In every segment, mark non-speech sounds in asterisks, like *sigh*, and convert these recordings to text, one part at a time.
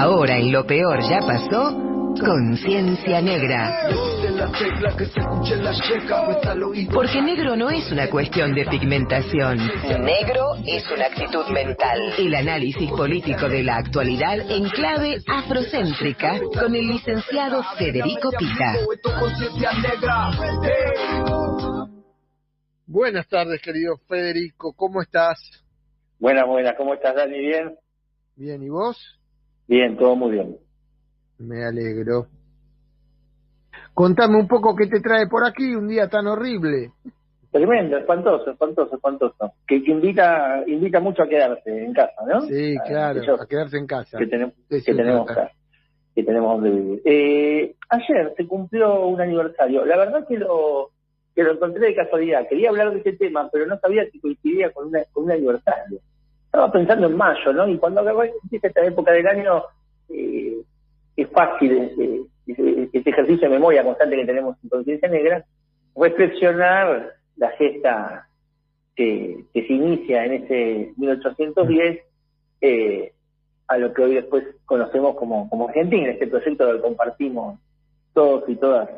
Ahora en lo peor ya pasó, Conciencia Negra. Porque negro no es una cuestión de pigmentación. Negro es una actitud mental. El análisis político de la actualidad en clave afrocéntrica con el licenciado Federico Pita. Buenas tardes, querido Federico. ¿Cómo estás? Buenas, buenas. ¿Cómo estás, Dani? ¿Bien? Bien, ¿y vos? Bien, todo muy bien. Me alegro. Contame un poco qué te trae por aquí un día tan horrible. Tremendo, espantoso, espantoso, espantoso. Que, invita invita mucho a quedarse en casa, ¿no? Sí, ah, claro, a quedarse en casa. Que, tenemos que tenemos que tenemos donde vivir. Eh, ayer se cumplió un aniversario. La verdad que lo que lo encontré de casualidad. Quería hablar de este tema, pero no sabía si coincidía con, una, con un aniversario estaba pensando en mayo, ¿no? Y cuando dice esta época del año, eh, es fácil eh, este ejercicio de memoria constante que tenemos en Conciencia Negra, reflexionar la gesta que, se inicia en ese 1810 eh, a lo que hoy después conocemos como, como Argentina, este proyecto que compartimos todos y todas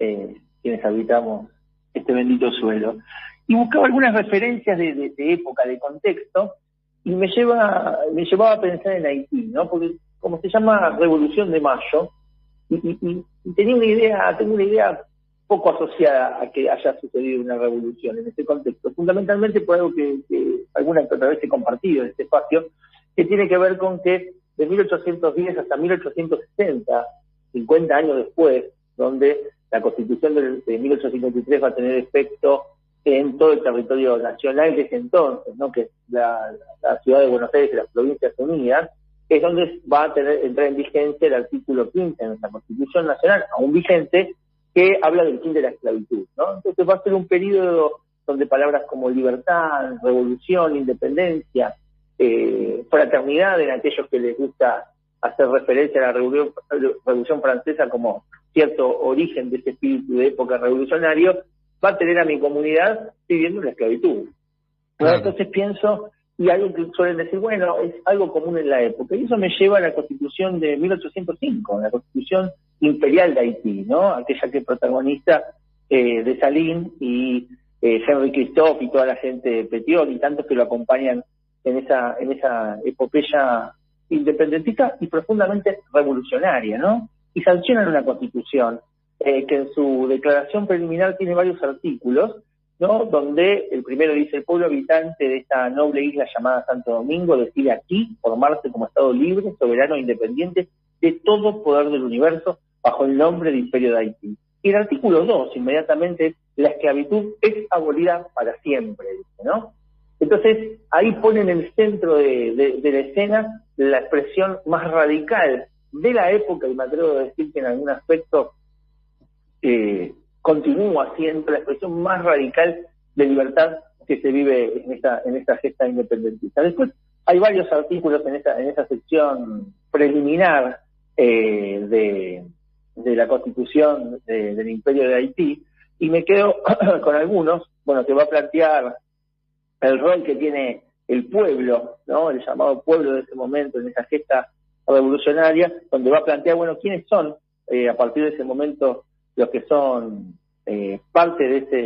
eh, quienes habitamos este bendito suelo. Y buscaba algunas referencias de época, de contexto, y me lleva me llevaba a pensar en Haití, ¿no? Porque como se llama Revolución de Mayo, y, tenía una idea, tengo una idea poco asociada a que haya sucedido una revolución en este contexto, fundamentalmente por algo que, alguna otra vez he compartido en este espacio, que tiene que ver con que de 1810 hasta 1860, 50 años después, donde la constitución de 1853 va a tener efecto en todo el territorio nacional desde entonces, ¿no? que es la, ciudad de Buenos Aires y las provincias unidas, es donde va a tener, entrar en vigencia el artículo 15 de nuestra Constitución Nacional, aún vigente, que habla del fin de la esclavitud. ¿no? Entonces va a ser un periodo donde palabras como libertad, revolución, independencia, eh, fraternidad en aquellos que les gusta hacer referencia a la revolución, revolución francesa como cierto origen de ese espíritu de época revolucionario, va a tener a mi comunidad viviendo la esclavitud. Entonces pienso, y algo que suelen decir, bueno, es algo común en la época, y eso me lleva a la constitución de 1805, la constitución imperial de Haití, ¿no? Aquella que protagoniza eh, de Salín y eh, Henry Christophe y toda la gente de Petión y tantos que lo acompañan en esa, en esa epopeya independentista y profundamente revolucionaria, ¿no? Y sancionan una constitución eh, que en su declaración preliminar tiene varios artículos, ¿no? donde el primero dice, el pueblo habitante de esta noble isla llamada Santo Domingo decide aquí formarse como Estado libre, soberano e independiente de todo poder del universo bajo el nombre de Imperio de Haití. Y el artículo 2, inmediatamente, la esclavitud es abolida para siempre, dice, ¿no? Entonces, ahí ponen en el centro de, de la escena la expresión más radical de la época, y me atrevo a decir que en algún aspecto continúa siendo la expresión más radical de libertad que se vive en esta, en esta gesta independentista. Después hay varios artículos en esa, en esa sección preliminar eh, de, de, la constitución del Imperio de Haití y me quedo *clears throat* con algunos, bueno, que va a plantear el rol que tiene el pueblo, ¿no? El llamado pueblo de ese momento, en esa gesta revolucionaria, donde va a plantear, bueno, quiénes son eh, a partir de ese momento los que son eh, parte de ese,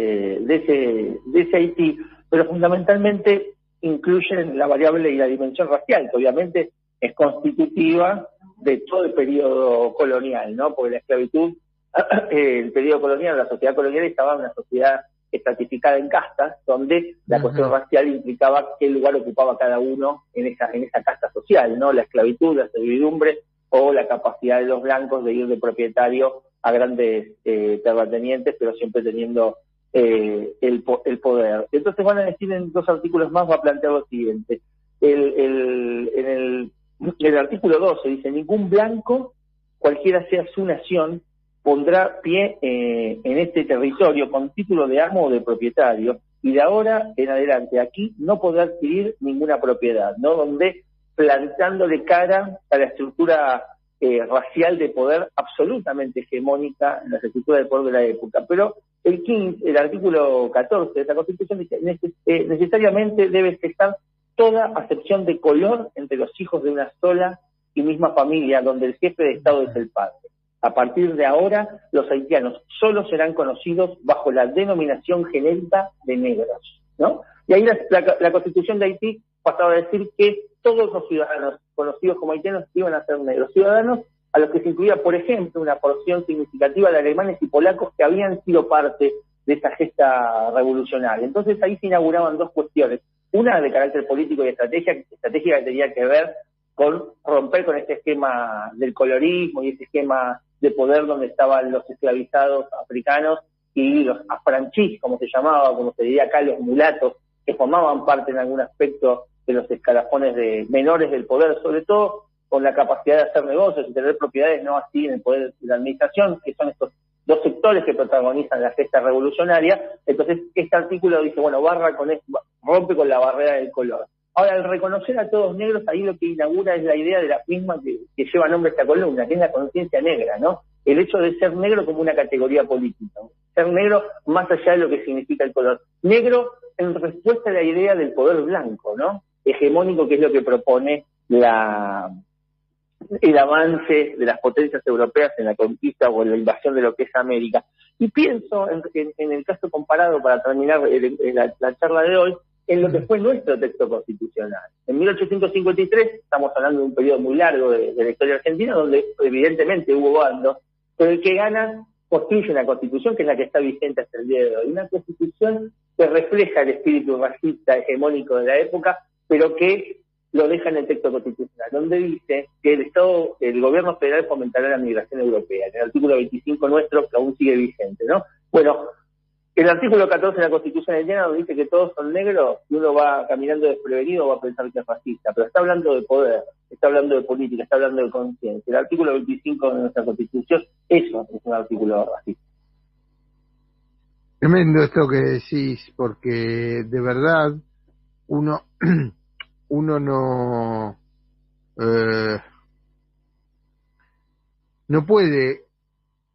de, ese, de ese Haití, pero fundamentalmente incluyen la variable y la dimensión racial, que obviamente es constitutiva de todo el periodo colonial, ¿no? Porque la esclavitud, *clears throat* el periodo colonial, la sociedad colonial estaba en una sociedad estratificada en castas, donde la cuestión racial implicaba qué lugar ocupaba cada uno en esa, en esa casta social, ¿no? La esclavitud, la servidumbre o la capacidad de los blancos de ir de propietario a grandes eh, terratenientes, pero siempre teniendo eh, el, el, poder. Entonces van a decir en dos artículos más, va a plantear lo siguiente. El, el, en, el, el artículo 12 dice, ningún blanco, cualquiera sea su nación, pondrá pie eh, en este territorio con título de amo o de propietario, y de ahora en adelante aquí no podrá adquirir ninguna propiedad, ¿no? Donde plantándole cara a la estructura eh, racial de poder absolutamente hegemónica en la estructuras de poder de la época. Pero el 15, el artículo 14 de esta Constitución dice eh, necesariamente debe cesar toda acepción de color entre los hijos de una sola y misma familia, donde el jefe de Estado es el padre. A partir de ahora, los haitianos solo serán conocidos bajo la denominación genérica de negros, ¿no? Y ahí la, Constitución de Haití pasaba a decir que todos los ciudadanos conocidos como haitianos iban a ser negros, ciudadanos a los que se incluía, por ejemplo, una porción significativa de alemanes y polacos que habían sido parte de esta gesta revolucionaria. Entonces ahí se inauguraban dos cuestiones, una de carácter político y estrategia, estratégica que tenía que ver con romper con este esquema del colorismo y este esquema de poder donde estaban los esclavizados africanos y los afranchis, como se llamaba, como se diría acá, los mulatos, que formaban parte en algún aspecto de los escalafones de menores del poder, sobre todo con la capacidad de hacer negocios y tener propiedades, no así en el poder de la administración, que son estos dos sectores que protagonizan la gesta revolucionaria. Entonces, este artículo dice, bueno, barra con rompe con la barrera del color. Ahora, al reconocer a todos negros, ahí lo que inaugura es la idea de la misma que, lleva nombre esta columna, que es la conciencia negra, ¿no? El hecho de ser negro como una categoría política. Ser negro más allá de lo que significa el color. Negro en respuesta a la idea del poder blanco, ¿no? Hegemónico, que es lo que propone la, el avance de las potencias europeas en la conquista o en la invasión de lo que es América. Y pienso en, el caso comparado, para terminar la, charla de hoy, en lo que fue nuestro texto constitucional. En 1853, estamos hablando de un periodo muy largo de, la historia argentina, donde evidentemente hubo bandos, pero el que gana construye una constitución que es la que está vigente hasta el día de hoy. Una constitución que refleja el espíritu racista hegemónico de la época, pero que lo deja en el texto constitucional, donde dice que el Estado, el gobierno federal fomentará la migración europea, en el artículo 25 nuestro, que aún sigue vigente, ¿no? Bueno, el artículo 14 de la Constitución haitiana dice que todos son negros y uno va caminando desprevenido va a pensar que es racista, pero está hablando de poder, está hablando de política, está hablando de conciencia. El artículo 25 de nuestra Constitución, eso es un artículo racista. Tremendo esto que decís, porque de verdad uno *clears throat* uno no eh, no puede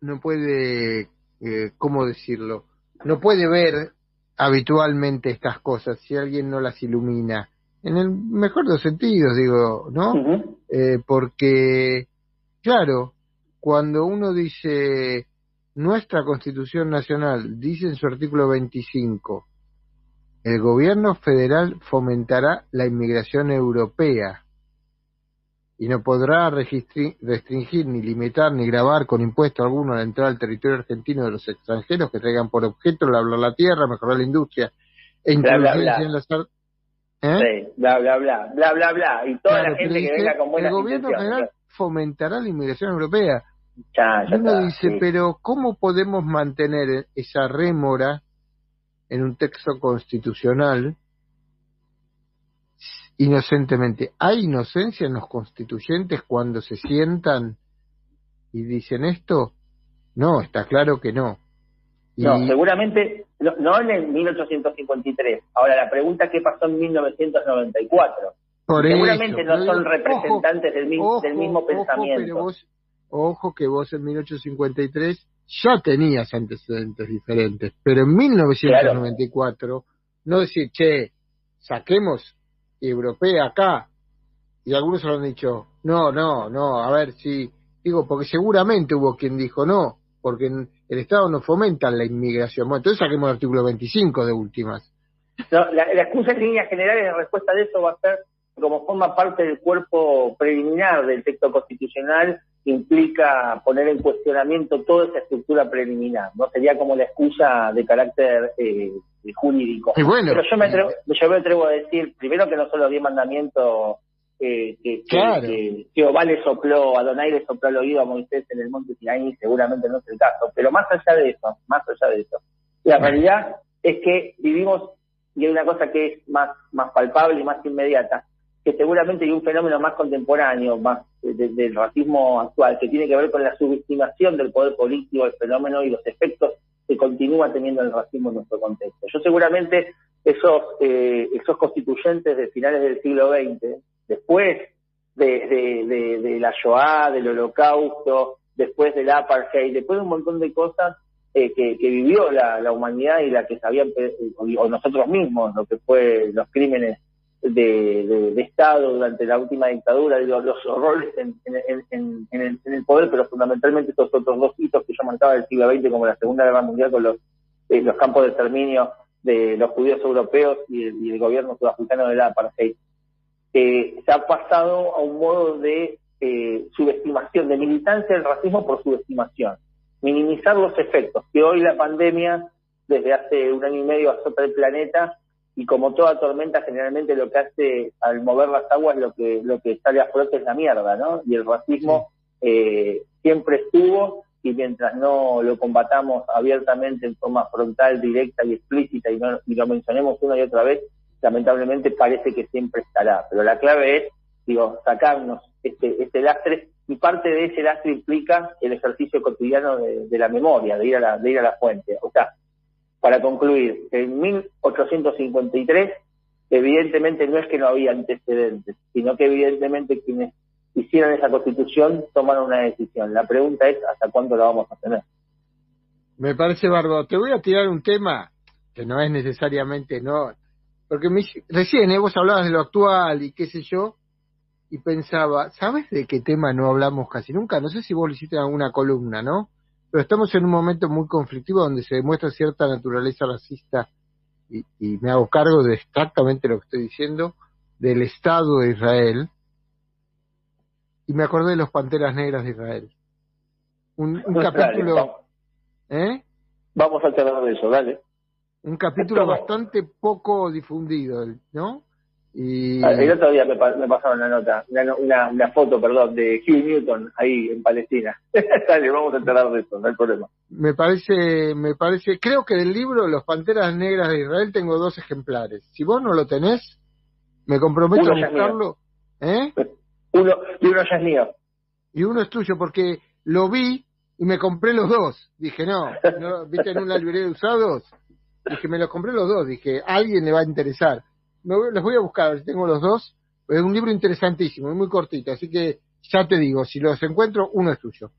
no puede eh, cómo decirlo no puede ver habitualmente estas cosas si alguien no las ilumina. En el mejor de los sentidos digo no eh, porque claro cuando uno dice nuestra constitución nacional dice en su artículo 25 el gobierno federal fomentará la inmigración europea y no podrá restringir ni limitar ni grabar con impuesto alguno la entrada al territorio argentino de los extranjeros que traigan por objeto labrar la tierra, mejorar la industria e introducir en las ¿Eh? Sí, bla, bla, bla, bla, bla, bla. Y toda la gente que venga con buenas El gobierno federal fomentará la inmigración europea. Ya, ya uno dice, pero ¿cómo podemos mantener esa rémora en un texto constitucional inocentemente. ¿Hay inocencia en los constituyentes cuando se sientan y dicen esto? No, está claro que no. No, seguramente no, en el 1853. Ahora, la pregunta qué pasó en 1994. seguramente no son representantes del, mismo pensamiento. ojo que vos en 1853 ya tenías antecedentes diferentes, pero en 1994 no decir, che, saquemos europea acá, y algunos han dicho, no, no, no, a ver si, digo, porque seguramente hubo quien dijo no, porque el Estado no fomenta la inmigración. Bueno, entonces saquemos el artículo 25 de últimas. la, la excusa en líneas generales de respuesta de eso va a ser como forma parte del cuerpo preliminar del texto constitucional, implica poner en cuestionamiento toda esa estructura preliminar, ¿no? Sería como la excusa de carácter eh, jurídico. Pero yo me, atrevo, yo me atrevo a decir, primero que no son los diez mandamientos eh, que, que, Jehová le sopló, Adonai le sopló al oído a Moisés en el monte Sinaí, seguramente no es el caso, pero más allá de eso, más allá de eso, la realidad es que vivimos, y hay una cosa que es más, más palpable y más inmediata, que seguramente hay un fenómeno más contemporáneo, más del racismo actual, que tiene que ver con la subestimación del poder político, el fenómeno y los efectos que continúa teniendo el racismo en nuestro contexto. Yo seguramente esos, eh, esos constituyentes de finales del siglo XX, después de, la Shoah, del Holocausto, después del apartheid, después de un montón de cosas eh, que, vivió la, humanidad y la que sabían, o nosotros mismos, lo que fue los crímenes de, Estado durante la última dictadura, digo, los horrores en, el, poder, pero fundamentalmente estos otros dos hitos que yo marcaba del siglo XX, como la Segunda Guerra Mundial con los, eh, los campos de exterminio de los judíos europeos y el, gobierno sudafricano de la apartheid. se ha pasado a un modo de eh, subestimación, de militancia del racismo por subestimación, minimizar los efectos, que hoy la pandemia, desde hace un año y medio, azota el planeta y como toda tormenta generalmente lo que hace al mover las aguas lo que lo que sale a flote es la mierda, ¿no? Y el racismo eh, siempre estuvo y mientras no lo combatamos abiertamente en forma frontal, directa y explícita y, no, y lo mencionemos una y otra vez, lamentablemente parece que siempre estará. Pero la clave es, digo, sacarnos este, este lastre y parte de ese lastre implica el ejercicio cotidiano de, de la memoria, de ir a la, de ir a la fuente. O sea, para concluir, en 1853 evidentemente no es que no había antecedentes, sino que evidentemente quienes hicieron esa constitución tomaron una decisión. La pregunta es hasta cuándo la vamos a tener. Me parece bárbaro. Te voy a tirar un tema que no es necesariamente no, porque recién ¿eh? vos hablabas de lo actual y qué sé yo, y pensaba, ¿sabes de qué tema no hablamos casi nunca? No sé si vos lo hiciste en alguna columna, ¿no? Pero estamos en un momento muy conflictivo donde se demuestra cierta naturaleza racista y, me hago cargo de exactamente lo que estoy diciendo del Estado de Israel y me acordé de los Panteras Negras de Israel. Un, capítulo... ¿eh? Vamos a hablar de eso, dale. Un capítulo bastante poco difundido, ¿no? Y... Ah, el otro día me, pasaron una nota, una, una, foto, perdón, de Hugh Newton ahí en Palestina. *laughs* Dale, vamos a enterar de eso, no hay problema. Me parece, me parece, creo que del libro Los Panteras Negras de Israel tengo dos ejemplares. Si vos no lo tenés, me comprometo a buscarlo. ¿Eh? *laughs* Uno, y uno ya es mío. Y uno es tuyo, porque lo vi y me compré los dos. Dije, no, no ¿viste en una *laughs* librería de usados? Dije, me los compré los dos. Dije, a alguien le va a interesar los voy a buscar, si tengo los dos. Es un libro interesantísimo, muy cortito, así que ya te digo, si los encuentro, uno es tuyo.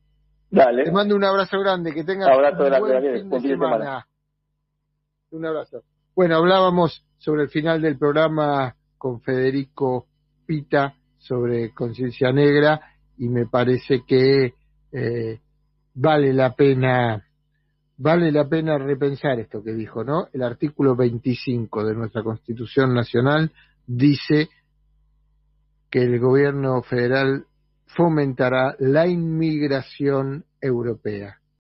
Dale. Te mando un abrazo grande, que tengas abrazo un buen fin de semana. Un abrazo. Bueno, hablábamos sobre el final del programa con Federico Pita sobre conciencia negra y me parece que eh, vale la pena vale la pena repensar esto que dijo, ¿no? El artículo 25 de nuestra Constitución Nacional dice que el gobierno federal fomentará la inmigración europea.